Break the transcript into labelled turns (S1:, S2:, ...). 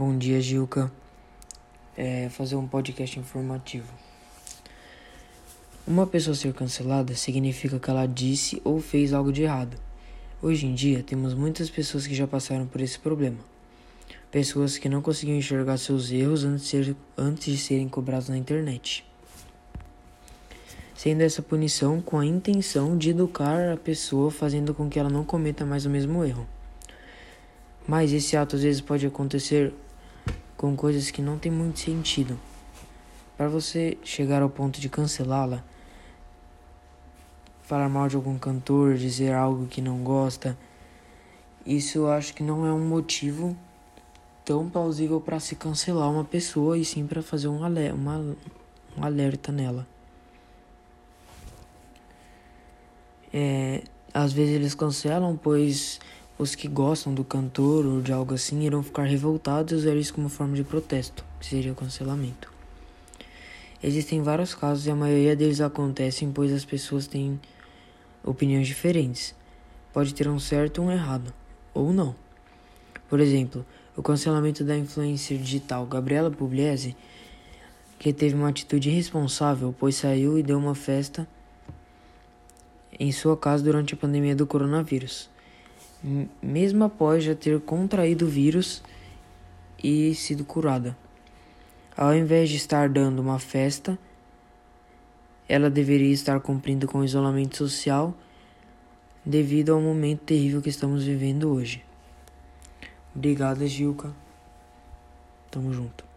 S1: Bom dia, Gilca. É fazer um podcast informativo. Uma pessoa ser cancelada significa que ela disse ou fez algo de errado. Hoje em dia, temos muitas pessoas que já passaram por esse problema. Pessoas que não conseguiam enxergar seus erros antes de, ser, antes de serem cobrados na internet. Sendo essa punição com a intenção de educar a pessoa, fazendo com que ela não cometa mais o mesmo erro. Mas esse ato às vezes pode acontecer com coisas que não tem muito sentido. Para você chegar ao ponto de cancelá-la, falar mal de algum cantor, dizer algo que não gosta, isso eu acho que não é um motivo tão plausível para se cancelar uma pessoa e sim para fazer um alerta, uma, um alerta nela. É, às vezes eles cancelam, pois os que gostam do cantor ou de algo assim irão ficar revoltados e usar isso como forma de protesto, que seria o cancelamento. Existem vários casos e a maioria deles acontecem pois as pessoas têm opiniões diferentes. Pode ter um certo ou um errado, ou não. Por exemplo, o cancelamento da influencer digital Gabriela Pugliese, que teve uma atitude irresponsável, pois saiu e deu uma festa em sua casa durante a pandemia do coronavírus mesmo após já ter contraído o vírus e sido curada. Ao invés de estar dando uma festa, ela deveria estar cumprindo com o isolamento social devido ao momento terrível que estamos vivendo hoje. Obrigada, Gilca. Tamo junto.